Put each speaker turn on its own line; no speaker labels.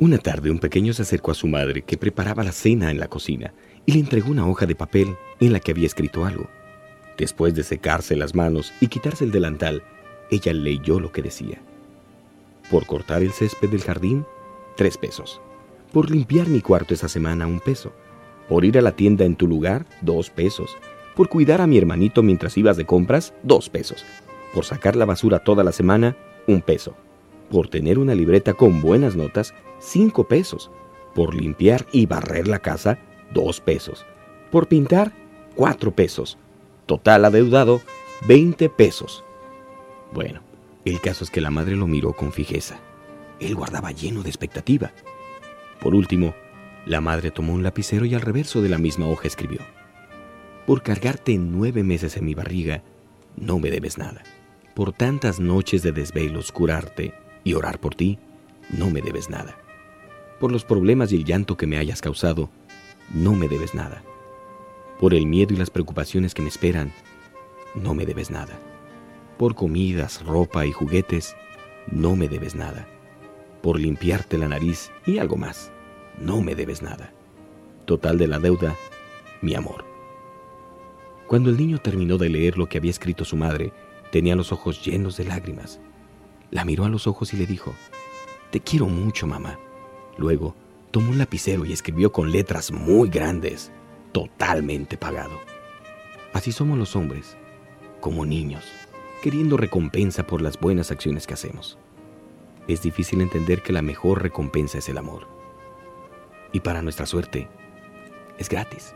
Una tarde un pequeño se acercó a su madre que preparaba la cena en la cocina y le entregó una hoja de papel en la que había escrito algo. Después de secarse las manos y quitarse el delantal, ella leyó lo que decía. Por cortar el césped del jardín, tres pesos. Por limpiar mi cuarto esa semana, un peso. Por ir a la tienda en tu lugar, dos pesos. Por cuidar a mi hermanito mientras ibas de compras, dos pesos. Por sacar la basura toda la semana, un peso. Por tener una libreta con buenas notas, cinco pesos. Por limpiar y barrer la casa, dos pesos. Por pintar, cuatro pesos. Total adeudado, 20 pesos. Bueno, el caso es que la madre lo miró con fijeza. Él guardaba lleno de expectativa. Por último, la madre tomó un lapicero y al reverso de la misma hoja escribió, Por cargarte nueve meses en mi barriga, no me debes nada. Por tantas noches de desvelos curarte y orar por ti, no me debes nada. Por los problemas y el llanto que me hayas causado, no me debes nada. Por el miedo y las preocupaciones que me esperan, no me debes nada. Por comidas, ropa y juguetes, no me debes nada. Por limpiarte la nariz y algo más, no me debes nada. Total de la deuda, mi amor. Cuando el niño terminó de leer lo que había escrito su madre, tenía los ojos llenos de lágrimas. La miró a los ojos y le dijo, Te quiero mucho, mamá. Luego, tomó un lapicero y escribió con letras muy grandes, totalmente pagado. Así somos los hombres, como niños, queriendo recompensa por las buenas acciones que hacemos. Es difícil entender que la mejor recompensa es el amor. Y para nuestra suerte, es gratis.